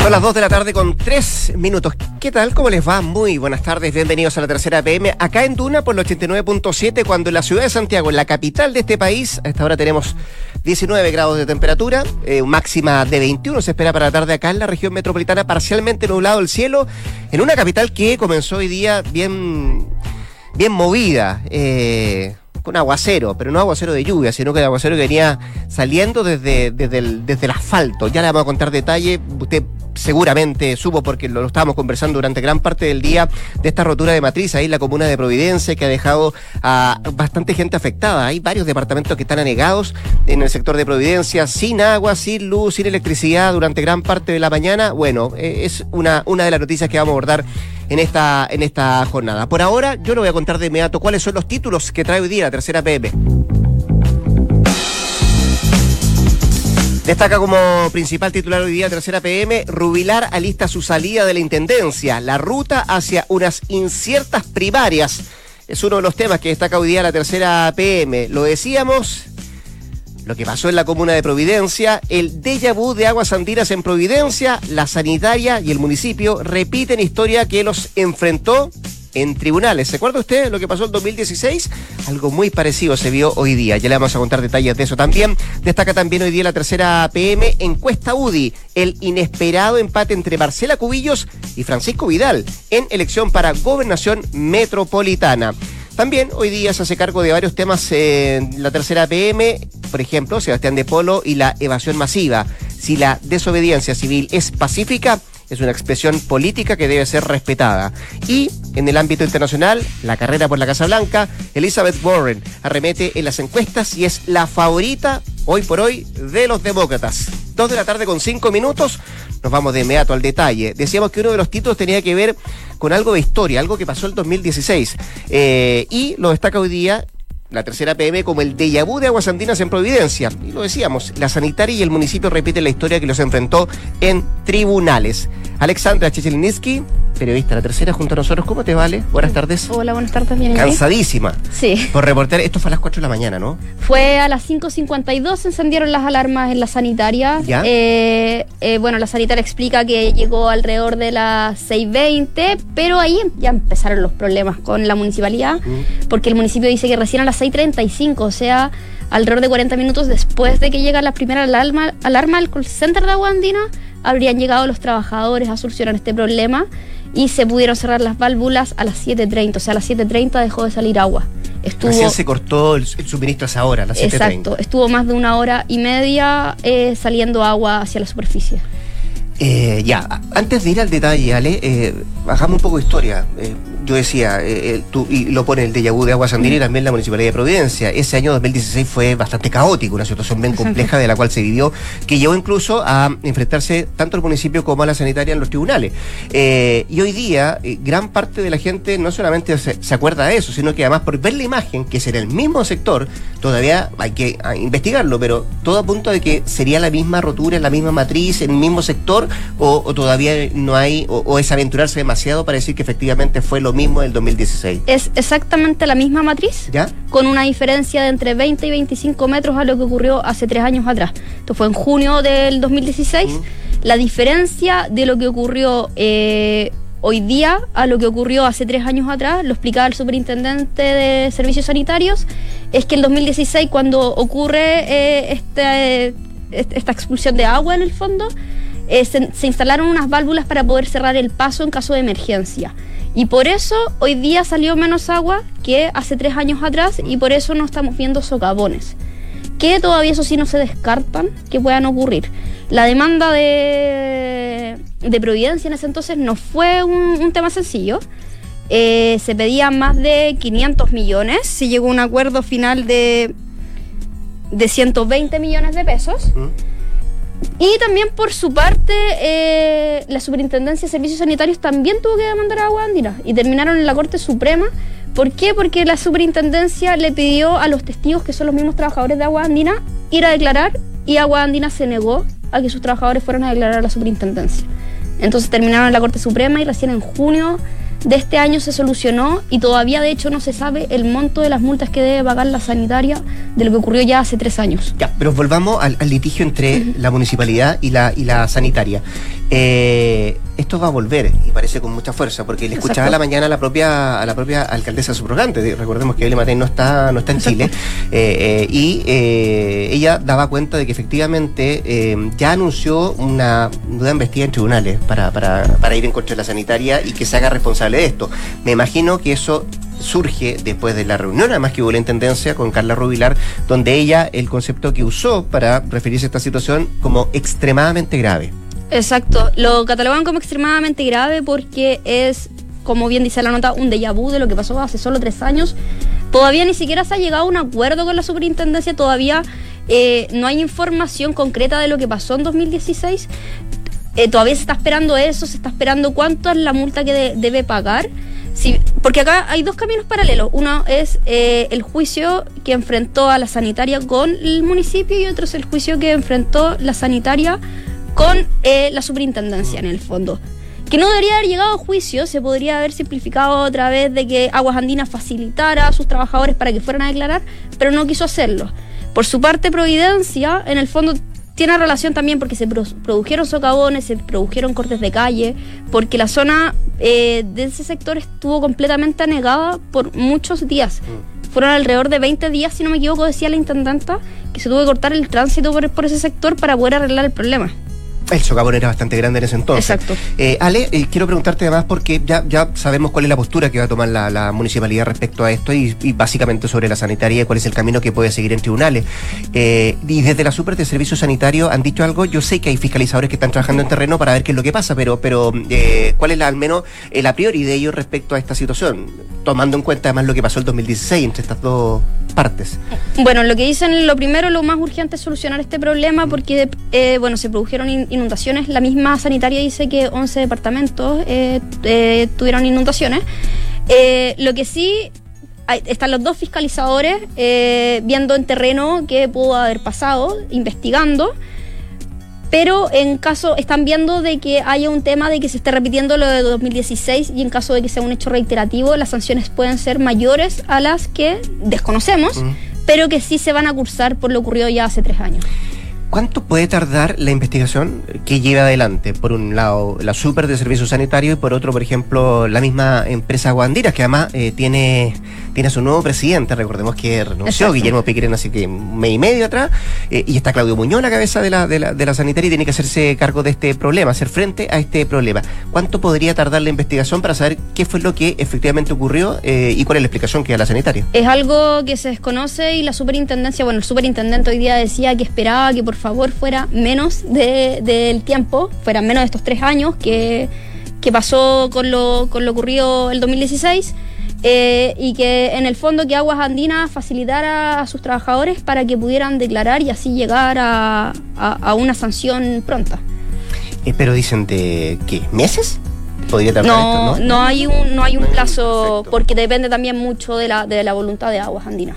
Son las 2 de la tarde con 3 minutos. ¿Qué tal? ¿Cómo les va? Muy buenas tardes. Bienvenidos a la tercera PM. Acá en Duna por el 89.7, cuando en la ciudad de Santiago, en la capital de este país, a esta hora tenemos 19 grados de temperatura, eh, máxima de 21 se espera para la tarde acá en la región metropolitana, parcialmente nublado el cielo, en una capital que comenzó hoy día bien, bien movida. Eh, con aguacero, pero no aguacero de lluvia, sino que aguacero que venía saliendo desde, desde, el, desde el asfalto. Ya le vamos a contar detalle. Usted seguramente supo porque lo, estábamos conversando durante gran parte del día de esta rotura de matriz ahí en la comuna de Providencia que ha dejado a bastante gente afectada. Hay varios departamentos que están anegados en el sector de Providencia, sin agua, sin luz, sin electricidad durante gran parte de la mañana. Bueno, eh, es una, una de las noticias que vamos a abordar en esta, en esta jornada. Por ahora, yo le voy a contar de inmediato cuáles son los títulos que trae hoy día la tercera PM. Destaca como principal titular hoy día tercera PM, Rubilar alista su salida de la Intendencia, la ruta hacia unas inciertas primarias. Es uno de los temas que destaca hoy día la tercera PM. Lo decíamos, lo que pasó en la comuna de Providencia, el déjà vu de aguas andinas en Providencia, la sanitaria y el municipio repiten historia que los enfrentó en tribunales. ¿Se acuerda usted lo que pasó en 2016? Algo muy parecido se vio hoy día. Ya le vamos a contar detalles de eso también. Destaca también hoy día la tercera PM encuesta UDI, el inesperado empate entre Marcela Cubillos y Francisco Vidal en elección para gobernación metropolitana. También hoy día se hace cargo de varios temas en la tercera PM, por ejemplo, Sebastián de Polo y la evasión masiva. Si la desobediencia civil es pacífica, es una expresión política que debe ser respetada. Y en el ámbito internacional, la carrera por la Casa Blanca, Elizabeth Warren arremete en las encuestas y es la favorita hoy por hoy de los demócratas. Dos de la tarde con cinco minutos, nos vamos de inmediato al detalle. Decíamos que uno de los títulos tenía que ver con algo de historia, algo que pasó en 2016. Eh, y lo destaca hoy día la tercera PM como el déjà vu de Aguas Andinas en Providencia. Y lo decíamos, la sanitaria y el municipio repiten la historia que los enfrentó en tribunales. Alexandra Chicheliniski, periodista La Tercera, junto a nosotros. ¿Cómo te vale? Buenas tardes. Hola, buenas tardes. Bien, Cansadísima. Sí. Por reportar, esto fue a las 4 de la mañana, ¿no? Fue a las 5.52, se encendieron las alarmas en la sanitaria. ¿Ya? Eh, eh, bueno, la sanitaria explica que llegó alrededor de las 6.20, pero ahí ya empezaron los problemas con la municipalidad, Mm. porque el municipio dice que recién a las 6.35, o sea, alrededor de 40 minutos después de que llega la primera alarma, alarma al call center de Aguandina, habrían llegado los trabajadores a solucionar este problema y se pudieron cerrar las válvulas a las 7.30, o sea, a las 7.30 dejó de salir agua. Estuvo, Recién se cortó el, el suministro a esa hora, a las 7.30. Exacto, estuvo más de una hora y media eh, saliendo agua hacia la superficie. Eh, ya, antes de ir al detalle, Ale, eh, bajamos un poco de historia. Eh, yo decía, eh, el- tú- y lo pone el déjà vu de Aguas Andinas y también la Municipalidad de Providencia. Ese año 2016 fue bastante caótico, una situación bien compleja de la cual se vivió, que llevó incluso a enfrentarse tanto al municipio como a la sanitaria en los tribunales. Eh, y hoy día, eh, gran parte de la gente no solamente se, se acuerda de eso, sino que además por ver la imagen, que es en el mismo sector, todavía hay que ah, investigarlo, pero todo apunta de que sería la misma rotura, la misma matriz, en el mismo sector, o, o todavía no hay, o, o es aventurarse demasiado para decir que efectivamente fue lo mismo del 2016. Es exactamente la misma matriz, ¿Ya? con una diferencia de entre 20 y 25 metros a lo que ocurrió hace tres años atrás. Esto fue en junio del 2016. La diferencia de lo que ocurrió eh, hoy día a lo que ocurrió hace tres años atrás, lo explicaba el superintendente de servicios sanitarios, es que en 2016 cuando ocurre eh, est- esta expulsión de agua en el fondo, eh, se, instalaron unas válvulas para poder cerrar el paso en caso de emergencia. Y por eso hoy día salió menos agua que hace tres años atrás y por eso no estamos viendo socavones. Que todavía eso sí no se descartan que puedan ocurrir. La demanda de, de Providencia en ese entonces no fue un, tema sencillo. Eh, se pedían más de 500 millones. Se llegó a un acuerdo final de, de 120 millones de pesos. Y también por su parte, eh, la Superintendencia de Servicios Sanitarios también tuvo que demandar a Agua Andina y terminaron en la Corte Suprema ¿Por qué? Porque la superintendencia le pidió a los testigos, que son los mismos trabajadores de Agua Andina, ir a declarar y Agua Andina se negó a que sus trabajadores fueran a declarar a la superintendencia. Entonces terminaron en la Corte Suprema y recién en junio de este año se solucionó y todavía de hecho no se sabe el monto de las multas que debe pagar la sanitaria de lo que ocurrió ya hace tres años. Ya, pero volvamos al, litigio entre la municipalidad y la, y la sanitaria. Eh, esto va a volver y parece con mucha fuerza, porque le escuchaba a la mañana a la propia, a la propia alcaldesa subrogante, recordemos que Evelyn Matei no está, no está en Chile, eh, eh, y ella daba cuenta de que efectivamente ya anunció una duda investida en tribunales para, para, para ir en contra de la sanitaria y que se haga responsable de esto. Me imagino que eso surge después de la reunión, además que hubo la intendencia con Carla Rubilar, donde ella el concepto que usó para referirse a esta situación como extremadamente grave. Exacto, lo catalogan como extremadamente grave porque es, como bien dice la nota, un déjà vu de lo que pasó hace solo tres años. Todavía ni siquiera se ha llegado a un acuerdo con la superintendencia, todavía eh, no hay información concreta de lo que pasó en 2016. Eh, todavía se está esperando eso, se está esperando cuánto es la multa que debe pagar. Sí, porque acá hay dos caminos paralelos. Uno es eh, el juicio que enfrentó a la sanitaria con el municipio y otro es el juicio que enfrentó la sanitaria con eh, la superintendencia en el fondo. Que no debería haber llegado a juicio, se podría haber simplificado otra vez de que Aguas Andinas facilitara a sus trabajadores para que fueran a declarar, pero no quiso hacerlo. Por su parte, Providencia, en el fondo, tiene relación también porque se produjeron socavones, se produjeron cortes de calle, porque la zona eh, de ese sector estuvo completamente anegada por muchos días. Mm. Fueron alrededor de 20 días, si no me equivoco, decía la intendenta, que se tuvo que cortar el tránsito por, por ese sector para poder arreglar el problema. El socavón era bastante grande en ese entonces. Exacto. Eh, Ale, eh, quiero preguntarte además porque ya, ya sabemos cuál es la postura que va a tomar la, municipalidad respecto a esto y, básicamente sobre la sanitaria y cuál es el camino que puede seguir en tribunales. Eh, y desde la Super de Servicio Sanitario han dicho algo. Yo sé que hay fiscalizadores que están trabajando en terreno para ver qué es lo que pasa, pero, pero ¿cuál es la, al menos el a priori de ellos respecto a esta situación? Tomando en cuenta además lo que pasó el 2016 entre estas dos partes. Bueno, lo que dicen, lo primero, lo más urgente es solucionar este problema porque, bueno, se produjeron inundaciones. La misma sanitaria dice que 11 departamentos eh, eh, tuvieron inundaciones. Eh, lo que sí, están los dos fiscalizadores viendo en terreno qué pudo haber pasado, investigando. Pero en caso, están viendo de que haya un tema de que se esté repitiendo lo de 2016 y en caso de que sea un hecho reiterativo, las sanciones pueden ser mayores a las que desconocemos, pero que sí se van a cursar por lo ocurrido ya hace tres años. ¿Cuánto puede tardar la investigación que lleva adelante? Por un lado, la super de servicio sanitario y por otro, por ejemplo, la misma empresa Guandiras, que además eh, tiene, tiene su nuevo presidente. Recordemos que renunció Guillermo Piqueren hace que un mes y medio atrás. Eh, y está Claudio Muñoz a la cabeza de la, de, la, de la sanitaria y tiene que hacerse cargo de este problema, hacer frente a este problema. ¿Cuánto podría tardar la investigación para saber qué fue lo que efectivamente ocurrió eh, y cuál es la explicación que da la sanitaria? Es algo que se desconoce y la superintendencia, bueno, el superintendente hoy día decía que esperaba que por favor fuera menos del tiempo, fueran menos de estos tres años que, pasó con lo, con lo ocurrido el 2016. Eh, y que en el fondo que Aguas Andinas facilitara a sus trabajadores para que pudieran declarar y así llegar a, una sanción pronta. Eh, pero dicen de qué, meses? Podría tardar no, esto, ¿no? no hay un, no hay un plazo, porque depende también mucho de la, de la voluntad de Aguas Andinas.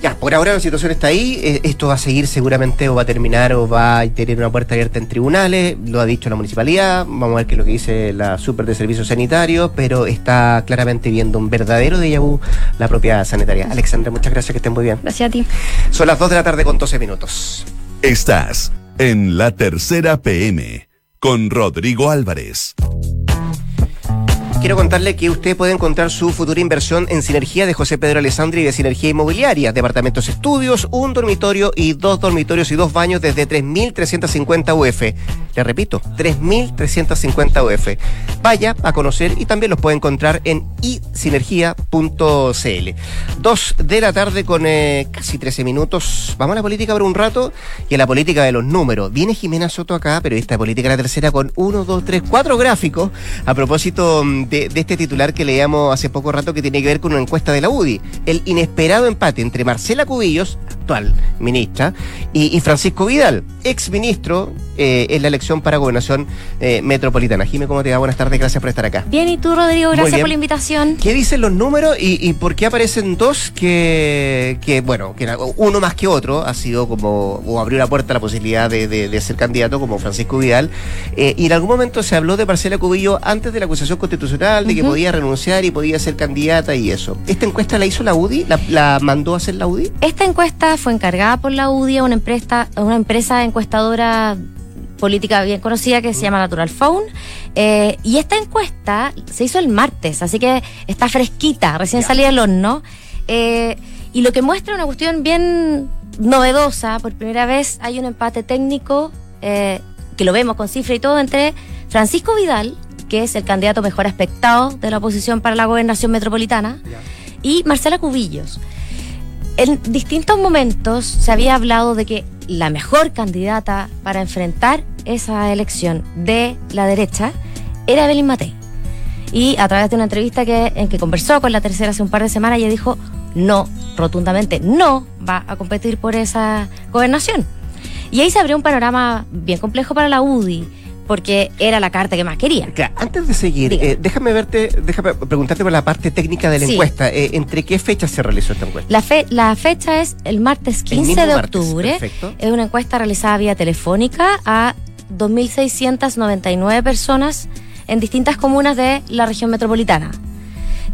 Ya, por ahora la situación está ahí. Eh, esto va a seguir seguramente o va a terminar o va a tener una puerta abierta en tribunales. Lo ha dicho la municipalidad. Vamos a ver qué es lo que dice la super de servicios sanitarios, pero está claramente viendo un verdadero déjà vu la propia sanitaria. Alexandra, muchas gracias, que estén muy bien. Gracias a ti. Son las 2 de la tarde con 12 minutos. Estás en la tercera PM con Rodrigo Álvarez. Quiero contarle que usted puede encontrar su futura inversión en Sinergia de José Pedro Alessandri de Sinergia Inmobiliaria. Departamentos estudios, un dormitorio y dos dormitorios y dos baños desde 3.350 UF. Le repito, 3.350 UF. Vaya a conocer y también los puede encontrar en isinergia.cl. Dos de la tarde con eh, casi 13 minutos. Vamos a la política por un rato y a la política de los números. Viene Jimena Soto acá, periodista de política la tercera, con uno, dos, tres, cuatro gráficos a propósito mm, de, este titular que leíamos hace poco rato que tiene que ver con una encuesta de la UDI. El inesperado empate entre Marcela Cubillos, actual ministra, y, Francisco Vidal, exministro eh, en la elección para gobernación eh, metropolitana. Jime, ¿cómo te va? Buenas tardes, gracias por estar acá. Bien, y tú, Rodrigo, gracias por la invitación. ¿Qué dicen los números y, por qué aparecen dos que, que, bueno, que uno más que otro ha sido como, o abrió la puerta a la posibilidad de, ser candidato como Francisco Vidal? Eh, y en algún momento se habló de Marcela Cubillo antes de la acusación constitucional, de que podía renunciar y podía ser candidata y eso. ¿Esta encuesta la hizo la UDI? ¿La, mandó a hacer la UDI? Esta encuesta fue encargada por la UDI, una empresa, una empresa encuestadora política bien conocida que se llama Natural Phone. Eh, y esta encuesta se hizo el martes, así que está fresquita, recién salida del horno. Eh, y lo que muestra una cuestión bien novedosa, por primera vez hay un empate técnico, eh, que lo vemos con cifra y todo, entre Francisco Vidal, que es el candidato mejor aspectado de la oposición para la gobernación metropolitana, y Marcela Cubillos. En distintos momentos se había hablado de que la mejor candidata para enfrentar esa elección de la derecha era Evelyn Matei. Y a través de una entrevista que, en que conversó con la tercera hace un par de semanas, ella dijo no, rotundamente no va a competir por esa gobernación. Y ahí se abrió un panorama bien complejo para la UDI porque era la carta que más quería. antes de seguir, eh, déjame verte, déjame preguntarte por la parte técnica de la encuesta. Eh, ¿Entre qué fechas se realizó esta encuesta? La, fe, la fecha es el martes 15 de octubre. Es una encuesta realizada vía telefónica a 2.699 personas en distintas comunas de la región metropolitana.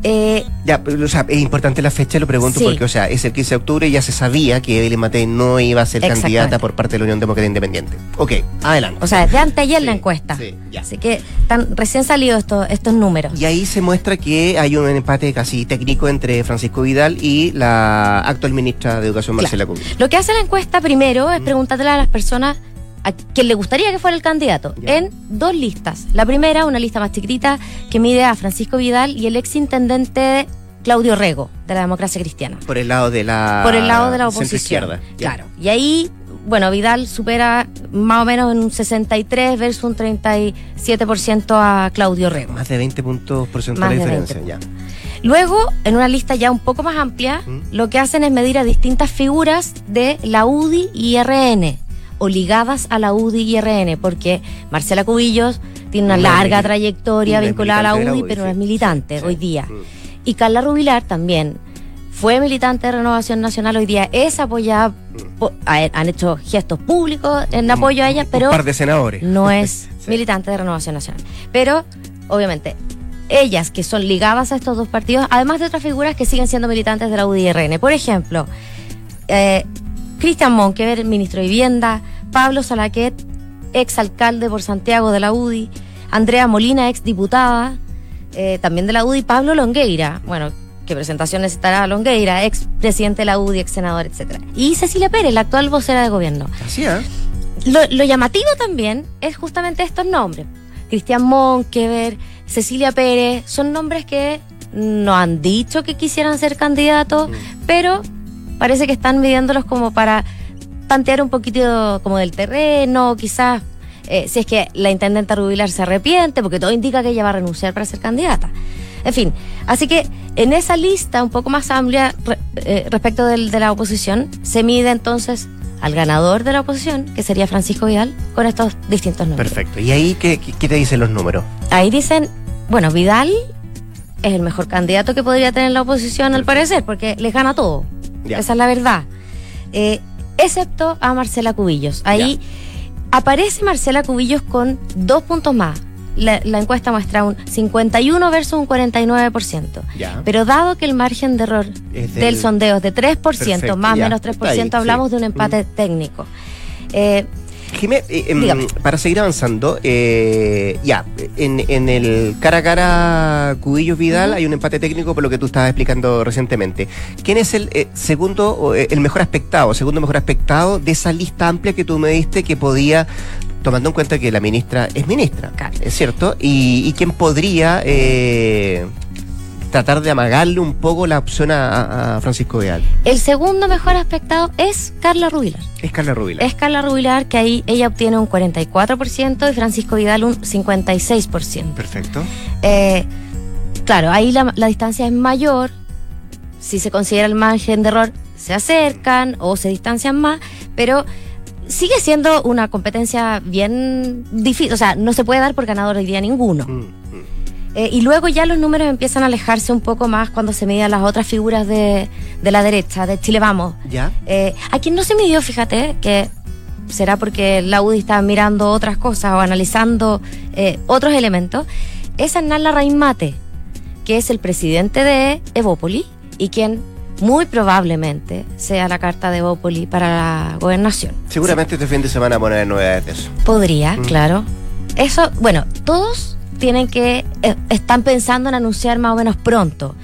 Eh, ya, o sea, es importante la fecha, lo pregunto porque, o sea, es el 15 de octubre y ya se sabía que Evelyn Matei no iba a ser candidata por parte de la Unión Demócrata Independiente. Ok, adelante. O sea, desde anteayer la encuesta. Sí, ya. Así que están recién salidos estos, estos números. Y ahí se muestra que hay un empate casi técnico entre Francisco Vidal y la actual ministra de Educación, Marcela claro. Lo que hace la encuesta primero es preguntarle a las personas a quien le gustaría que fuera el candidato en dos listas. La primera, una lista más chiquitita que mide a Francisco Vidal y el ex intendente Claudio Rego de la democracia cristiana. Por el lado de la Por el lado de la oposición. Claro. Y ahí, bueno, Vidal supera más o menos en un 63 versus un 37% a Claudio Rego. Más de 20 puntos porcentuales de diferencia, ya. Luego, en una lista ya un poco más amplia, ¿Mm? lo que hacen es medir a distintas figuras de la UDI y RN o ligadas a la UDI y RN, porque Marcela Cubillos tiene una larga trayectoria vinculada a la UDI, pero no es militante hoy día. Mm. Y Carla Rubilar también fue militante de Renovación Nacional, hoy día es apoyada, mm. han hecho gestos públicos en apoyo a ella, pero... Un par de senadores. No es militante de Renovación Nacional. Pero, obviamente, ellas que son ligadas a estos dos partidos, además de otras figuras que siguen siendo militantes de la UDI y RN. Por ejemplo, eh, Cristian Monkever, ministro de Vivienda, Pablo Salaquet, ex alcalde por Santiago de la UDI, Andrea Molina, ex diputada, eh, también de la UDI, Pablo Longueira, bueno, qué presentación necesitará Longueira, ex presidente de la UDI, ex senador, etc. Y Cecilia Pérez, la actual vocera de gobierno. Así es. Lo, lo, llamativo también es justamente estos nombres. Cristian Monkever, Cecilia Pérez, son nombres que no han dicho que quisieran ser candidatos, mm. pero parece que están midiéndolos como para tantear un poquito como del terreno, quizás eh, si es que la intendenta Rubilar se arrepiente, porque todo indica que ella va a renunciar para ser candidata. En fin, así que en esa lista un poco más amplia eh, respecto del, de la oposición, se mide entonces al ganador de la oposición, que sería Francisco Vidal, con estos distintos números. Perfecto. ¿Y ahí qué, qué te dicen los números? Ahí dicen, bueno, Vidal es el mejor candidato que podría tener la oposición, al parecer, porque les gana todo. Esa es la verdad. Eh, excepto a Marcela Cubillos. Ahí aparece Marcela Cubillos con dos puntos más. La, encuesta muestra un 51 versus un 49%. Pero dado que el margen de error del, sondeo es de 3%, más o menos 3%, hablamos de un empate técnico. Eh, Jimé, eh, em, para seguir avanzando, eh, ya, en, el cara a cara Cubillos Vidal hay un empate técnico por lo que tú estabas explicando recientemente. ¿Quién es el eh, segundo, el mejor aspectado, segundo mejor aspectado de esa lista amplia que tú me diste que podía tomando en cuenta que la ministra es ministra, ¿es cierto? Y, y quién podría tratar de amagarle un poco la opción a, Francisco Vidal. El segundo mejor aspectado es Carla Rubilar. Es Carla Rubilar. Es Carla Rubilar, que ahí ella obtiene un 44% y Francisco Vidal un 56%. Perfecto. Eh, claro, ahí la, distancia es mayor. Si se considera el margen de error, se acercan o se distancian más, pero sigue siendo una competencia bien difícil, o sea, no se puede dar por ganador hoy día ninguno. Mm, mm. Eh, y luego ya los números empiezan a alejarse un poco más cuando se midían las otras figuras de, de la derecha, de Chile Vamos. ¿Ya? Eh, a quien no se midió, fíjate, que será porque la UDI está mirando otras cosas o analizando eh, otros elementos, es Hernán Larraín Mate, que es el presidente de Evópoli y quien muy probablemente sea la carta de Evópoli para la gobernación. Seguramente este fin de semana haber novedades de eso. Podría, Mm. claro. Eso, bueno, todos tienen que, eh, están pensando en anunciar más o menos pronto.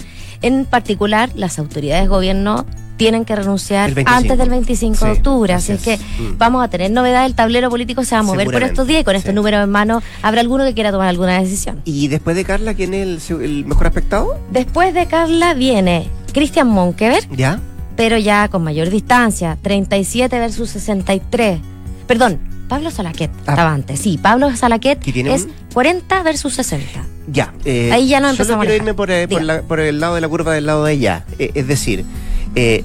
En particular, las autoridades de gobierno tienen que renunciar El 25. antes del 25 de octubre. así es que Mm. vamos a tener novedades. El tablero político se va a mover por estos días y con este sí. número en mano habrá alguno que quiera tomar alguna decisión. ¿Y después de Carla, quién es el, el mejor aspectado? Después de Carla viene Cristian Monkever, ¿Ya? pero ya con mayor distancia, 37 versus 63. Perdón, Pablo Salaquet Ah. estaba antes. Sí, Pablo Salaquet ¿Que tiene es un- 40 versus 60. Ya. eh, Ahí ya no empezamos quiero irme por, eh, por Diga. la- por el lado de la curva del lado de allá. Eh, es decir,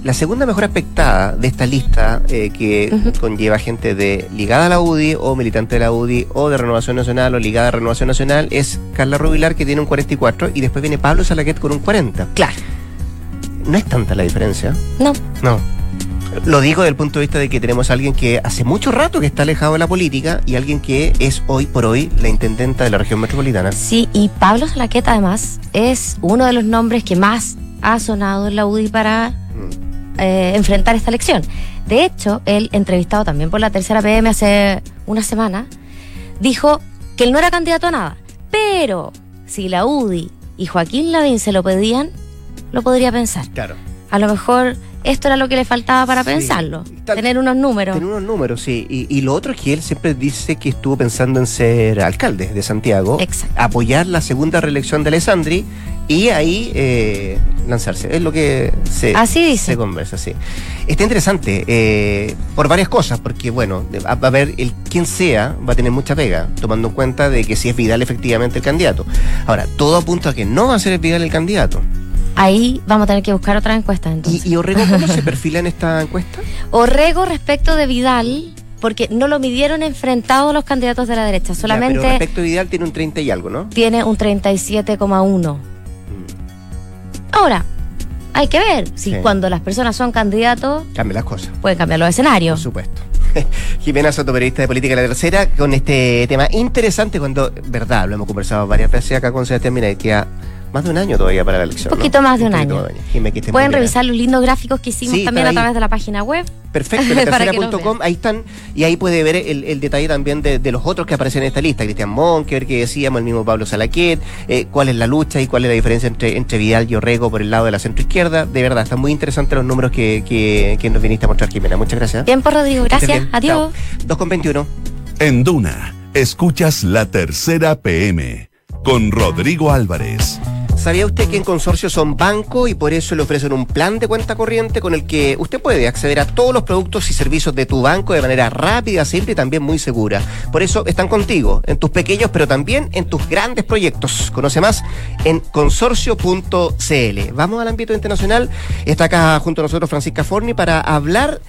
la segunda mejor aspectada de esta lista que conlleva gente de ligada a la UDI o militante de la UDI o de Renovación Nacional o ligada a Renovación Nacional es Carla Rubilar que tiene un 44 y después viene Pablo Salaquet con un 40. Claro. No es tanta la diferencia. No, No. Lo digo desde el punto de vista de que tenemos a alguien que hace mucho rato que está alejado de la política y alguien que es hoy por hoy la intendenta de la región metropolitana. sí, y Pablo Salaquet además es uno de los nombres que más ha sonado en la UDI para Mm. eh, enfrentar esta elección. De hecho, él, entrevistado también por la tercera PM hace una semana, dijo que él no era candidato a nada, pero si la UDI y Joaquín Lavín se lo pedían, lo podría pensar. Claro. A lo mejor esto era lo que le faltaba para Sí. pensarlo, Tal- tener unos números. Tiene unos números, sí. Y, y lo otro es que él siempre dice que estuvo pensando en ser alcalde de Santiago, Exacto. apoyar la segunda reelección de Alessandri y ahí eh, lanzarse. Es lo que se, Así dice. se conversa, sí. Está interesante eh, por varias cosas, porque bueno, va va a haber el quien sea, va a tener mucha pega, tomando en cuenta de que si es Vidal efectivamente el candidato. Ahora, todo apunta a que no va a ser Vidal el candidato. Ahí vamos a tener que buscar otra encuesta entonces. ¿Y, y Orrego cómo se perfila en esta encuesta? Orrego respecto de Vidal, porque no lo midieron enfrentado a los candidatos de la derecha, Ya, solamente pero respecto a Vidal tiene un 30 y algo, ¿no? tiene un 37,1. Ahora, hay que ver si Sí. cuando las personas son candidatos Cambia las cosas. pueden cambiar los Por escenarios. supuesto. Jimena Soto, periodista de Política de la Tercera, con este tema interesante cuando, verdad, lo hemos conversado varias veces acá con Sebastián Mina, y queda más de un año todavía para la elección. Un poquito ¿no? más de un año. Jimé, que Pueden bien. revisar los lindos gráficos que hicimos Sí, también a través de la página web. Perfecto, Para que los latercera.com, ahí están, y ahí puede ver el, el detalle también de, de los otros que aparecen en esta lista, Cristian Monker, que decíamos, el mismo Pablo Salaquet, eh, cuál es la lucha y cuál es la diferencia entre, entre Vidal y Orrego por el lado de la centroizquierda. De verdad, están muy interesantes los números que, que, que nos viniste a mostrar, Jimena. Muchas gracias. Bien por Rodrigo, Que estés gracias. Adiós. Chao. 2 con 21. En Duna, escuchas la tercera PM con Rodrigo Álvarez. ¿Sabía usted que en Consorcio son banco y por eso le ofrecen un plan de cuenta corriente con el que usted puede acceder a todos los productos y servicios de tu banco de manera rápida, simple y también muy segura? Por eso están contigo, en tus pequeños pero también en tus grandes proyectos. Conoce más en consorcio.cl. Vamos al ámbito internacional. Está acá junto a nosotros Francisca Forni para hablar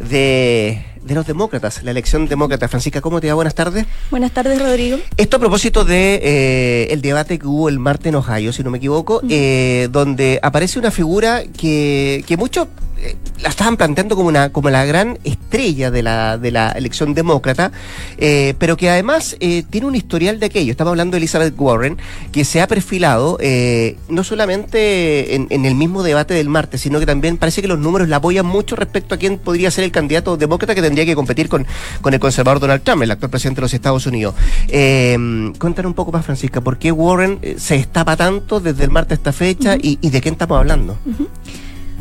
de, de los demócratas, la elección demócrata. Francisca, ¿cómo te va? Buenas tardes. Buenas tardes, Rodrigo. Esto a propósito de eh, el debate que hubo el martes en Ohio, si no me equivoco, eh, donde aparece una figura que, que muchos eh, la estaban planteando como una como la gran estrella de la, de la elección demócrata, eh, pero que además eh, tiene un historial de aquello. Estamos hablando de Elizabeth Warren, que se ha perfilado eh, no solamente en, en el mismo debate del martes, sino que también parece que los números la apoyan mucho respecto a quién podría ser el candidato demócrata que tendría que competir con, con el conservador Donald Trump, el actual presidente de los Estados Unidos. Cuéntanos un poco más, Francisca, ¿por qué Warren se destapa tanto desde el martes a esta fecha y, y de quién estamos hablando?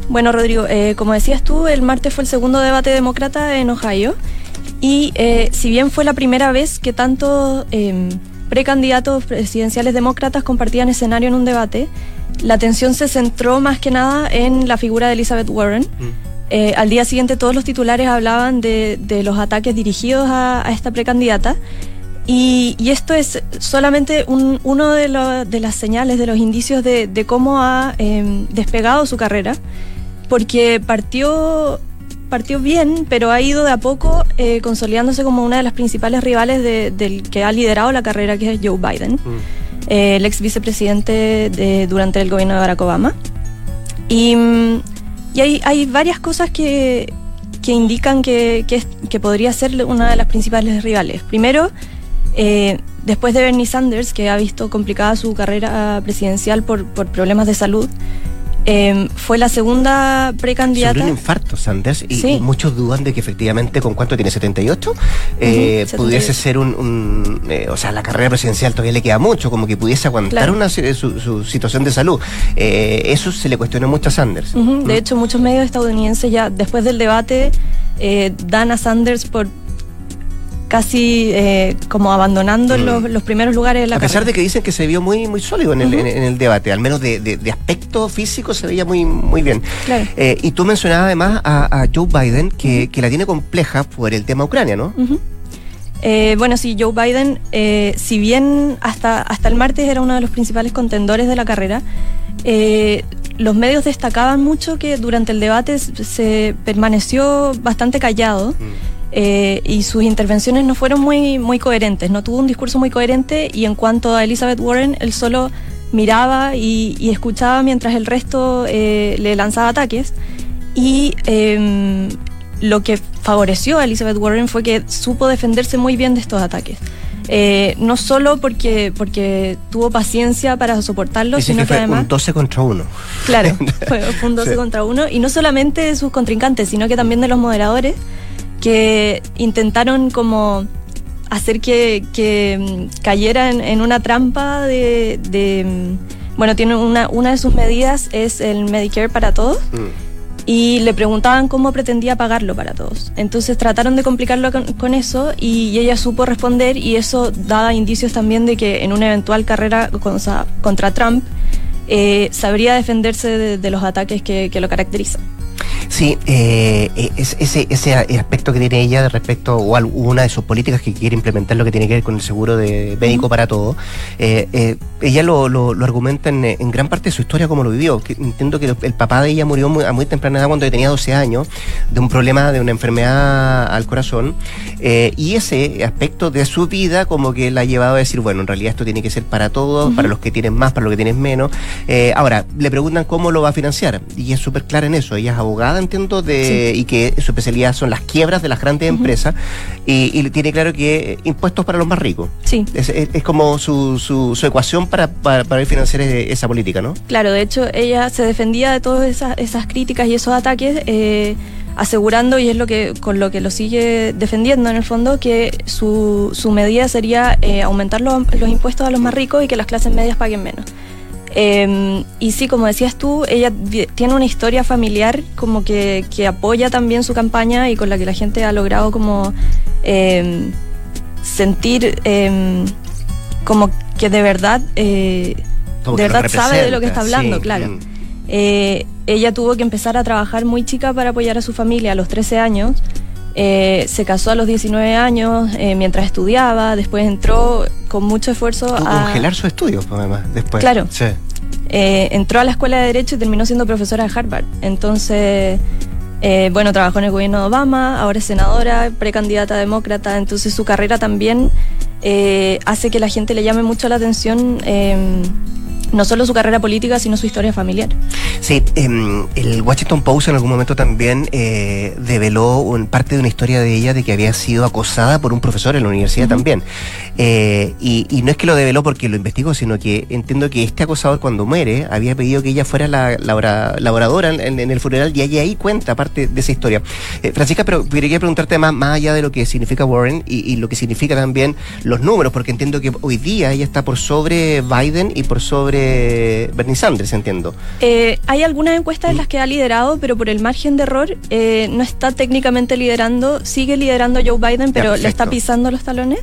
Bueno, Rodrigo, eh, como decías tú, el martes fue el segundo debate demócrata en Ohio. Y eh, si bien fue la primera vez que tantos eh, precandidatos presidenciales demócratas compartían escenario en un debate, la atención se centró más que nada en la figura de Elizabeth Warren. Eh, al día siguiente todos los titulares hablaban de, de los ataques dirigidos a, a esta precandidata. Y, y esto es solamente un- uno de, lo- de las señales, de los indicios de, de cómo ha despegado su carrera, porque partió partió bien, pero ha ido de a poco eh, consolidándose como una de las principales rivales de- del que ha liderado la carrera, que es Joe Biden, eh, el ex vicepresidente de- durante el gobierno de Barack Obama. Y, mm, y hay, hay varias cosas que, que indican que, que que podría ser una de las principales rivales. Primero, eh, después de Bernie Sanders, que ha visto complicada su carrera presidencial por, por problemas de salud, eh, fue la segunda Sobre precandidata. un infarto, Sanders, y, Sí. y muchos dudan de que efectivamente, ¿con cuánto tiene? ¿78? Eh, 78. pudiese ser un... un, eh, o sea, la carrera presidencial todavía le queda mucho, como que pudiese aguantar Claro. una, si- su, su situación de salud. Eh, eso se le cuestiona mucho a Sanders. De hecho, muchos medios estadounidenses ya después del debate eh, dan a Sanders por casi eh, como abandonando Mm. los, los primeros lugares de la a pesar de que dicen que se vio muy muy sólido en el, en, en el debate, al menos de, de- de aspecto físico se veía muy, muy bien. Claro. Eh, y tú mencionabas además a, a Joe Biden que, que la tiene compleja por el tema Ucrania, ¿no? Eh, bueno, sí, Joe Biden, eh, si bien hasta, hasta el martes era uno de los principales contendores de la carrera, eh, los medios destacaban mucho que durante el debate se- se permaneció bastante callado. Eh, y sus intervenciones no fueron muy, muy coherentes, no tuvo un discurso muy coherente y en cuanto a Elizabeth Warren, él solo miraba y, y escuchaba mientras el resto eh, le lanzaba ataques. Y em, lo que favoreció a Elizabeth Warren fue que supo defenderse muy bien de estos ataques. Eh, no solo porque, porque tuvo paciencia para soportarlo, sino que que, fue además... un 12 contra 1. Claro, fue, un 12 Sí. contra uno. Y no solamente de sus contrincantes, sino que también de los moderadores que intentaron como hacer que, que, mm, cayera en, en una trampa de... de, mm, bueno, tiene una, una de sus medidas es el Medicare para todos y le preguntaban cómo pretendía pagarlo para todos. Entonces trataron de complicarlo con, con eso y, y ella supo responder y eso daba indicios también de que en una eventual carrera contra, contra Trump eh, sabría defenderse de, de los ataques que, que lo caracterizan. Sí, eh, es- ese, ese aspecto que tiene ella de respecto o al- una de sus políticas que quiere implementar lo que tiene que ver con el seguro de médico para todo, eh, eh, ella lo, lo- lo argumenta en, en gran parte de su historia como lo vivió. Que entiendo que el papá de ella murió muy- a muy temprana edad cuando tenía 12 años de un problema de una enfermedad al corazón eh, y ese aspecto de su vida como que la ha llevado a decir, bueno, en realidad esto tiene que ser para todos, para los que tienen más, para los que tienen menos. Eh, ahora, le preguntan cómo lo va a financiar y es súper clara en eso. Ella es abogada, entiendo, de, y que su especialidad son las quiebras de las grandes empresas y, y tiene claro que impuestos para los más ricos. Sí. Es, es- es como su, su, su ecuación para, para, para financiar eh, esa política, ¿no? Claro, de hecho ella se defendía de todas esas, esas críticas y esos ataques, eh, asegurando, y es lo que con lo que lo sigue defendiendo en el fondo, que su, su medida sería eh, aumentar los, los impuestos a los más ricos y que las clases medias paguen menos. Eh, y sí, como decías tú, ella tiene una historia familiar como que, que apoya también su campaña y con la que la gente ha logrado como eh, sentir eh, como que de verdad... eh, de verdad sabe de lo que está hablando, sí, claro. mm. Eh, ella tuvo que empezar a trabajar muy chica para apoyar a su familia a los 13 años. Eh, se casó a los 19 años eh, mientras estudiaba, después entró con mucho esfuerzo a... congelar sus estudios, pues, además, después. Claro. Sí. eh, entró a la escuela de Derecho y terminó siendo profesora de Harvard. Entonces, eh, bueno, trabajó en el gobierno de Obama, ahora es senadora, precandidata demócrata, entonces su carrera también eh, hace que la gente le llame mucho la atención. Eh, no solo su carrera política, sino su historia familiar. Sí, em, el Washington Post en algún momento también eh, develó un- parte de una historia de ella de que había sido acosada por un profesor en la universidad también. Eh, y, y no es que lo develó porque lo investigó, sino que entiendo que este acosador cuando muere había pedido que ella fuera la, la oradora en, en el funeral y ella ahí cuenta parte de esa historia. Eh, Francisca, pero quería preguntarte más, más allá de lo que significa Warren y, y lo que significa también los números, porque entiendo que hoy día ella está por sobre Biden y por sobre Bernie Sanders, entiendo. Eh, hay algunas encuestas en las que ha liderado, pero por el margen de error eh, no está técnicamente liderando, sigue liderando Joe Biden, pero le está pisando los talones.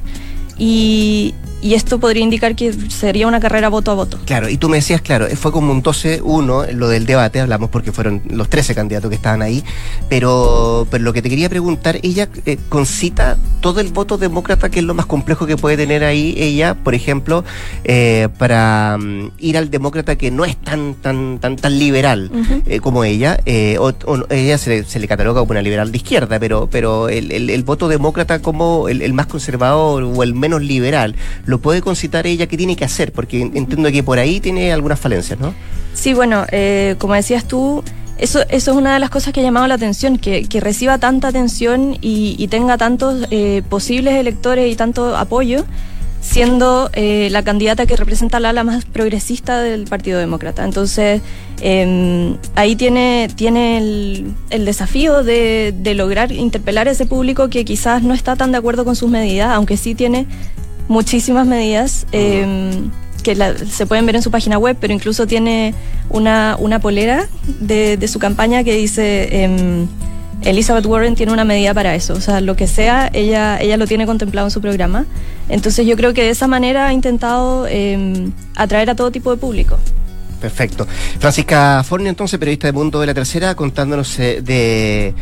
Y, y esto podría indicar que sería una carrera voto a voto. Claro, y tú me decías, claro, fue como un 12-1 lo del debate, hablamos porque fueron los 13 candidatos que estaban ahí, pero, pero lo que te quería preguntar, ella eh, concita todo el voto demócrata, que es lo más complejo que puede tener ahí ella, por ejemplo, eh, para mm, ir al demócrata que no es tan tan tan tan liberal eh, como ella, o, ella se, le cataloga como una liberal de izquierda, pero pero el, el, voto demócrata como el, el más conservador o el menos liberal lo puede concitar ella, ¿qué tiene que hacer? Porque entiendo que por ahí tiene algunas falencias, ¿no? Sí, bueno, eh, como decías tú, eso, eso es una de las cosas que ha llamado la atención, que, reciba tanta atención y, tenga tantos eh, posibles electores y tanto apoyo, siendo eh, la candidata que representa la ala más progresista del Partido Demócrata. Entonces, em, ahí tiene, tiene el, el desafío de, de, lograr interpelar a ese público que quizás no está tan de acuerdo con sus medidas, aunque sí tiene muchísimas medidas em, que se pueden ver en su página web, pero incluso tiene una, una polera de, su campaña que dice em, Elizabeth Warren tiene una medida para eso, o sea, lo que sea, ella, ella lo tiene contemplado en su programa. Entonces yo creo que de esa manera ha intentado em, atraer a todo tipo de público. Perfecto. Francisca Forni, entonces, periodista de Mundo de la Tercera, contándonos eh, de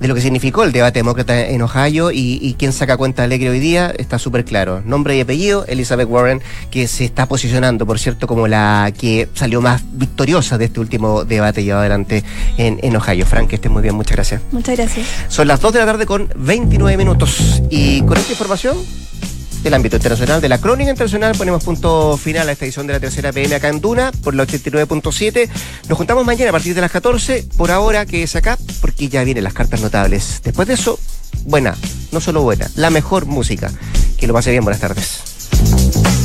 de lo que significó el debate demócrata en Ohio y, y quién saca cuenta alegre hoy día está súper claro. Nombre y apellido, Elizabeth Warren, que se está posicionando, por cierto, como la que salió más victoriosa de este último debate llevado adelante en, en Ohio. Frank, que esté muy bien, muchas gracias. Muchas gracias. Son las 2 de la tarde con 29 minutos y con esta información del ámbito internacional de la crónica internacional. Ponemos punto final a esta edición de la tercera PM acá en Duna por la 89.7. Nos juntamos mañana a partir de las 14. Por ahora que es acá, porque ya vienen las cartas notables. Después de eso, buena, no solo buena, la mejor música. Que lo pase bien, buenas tardes.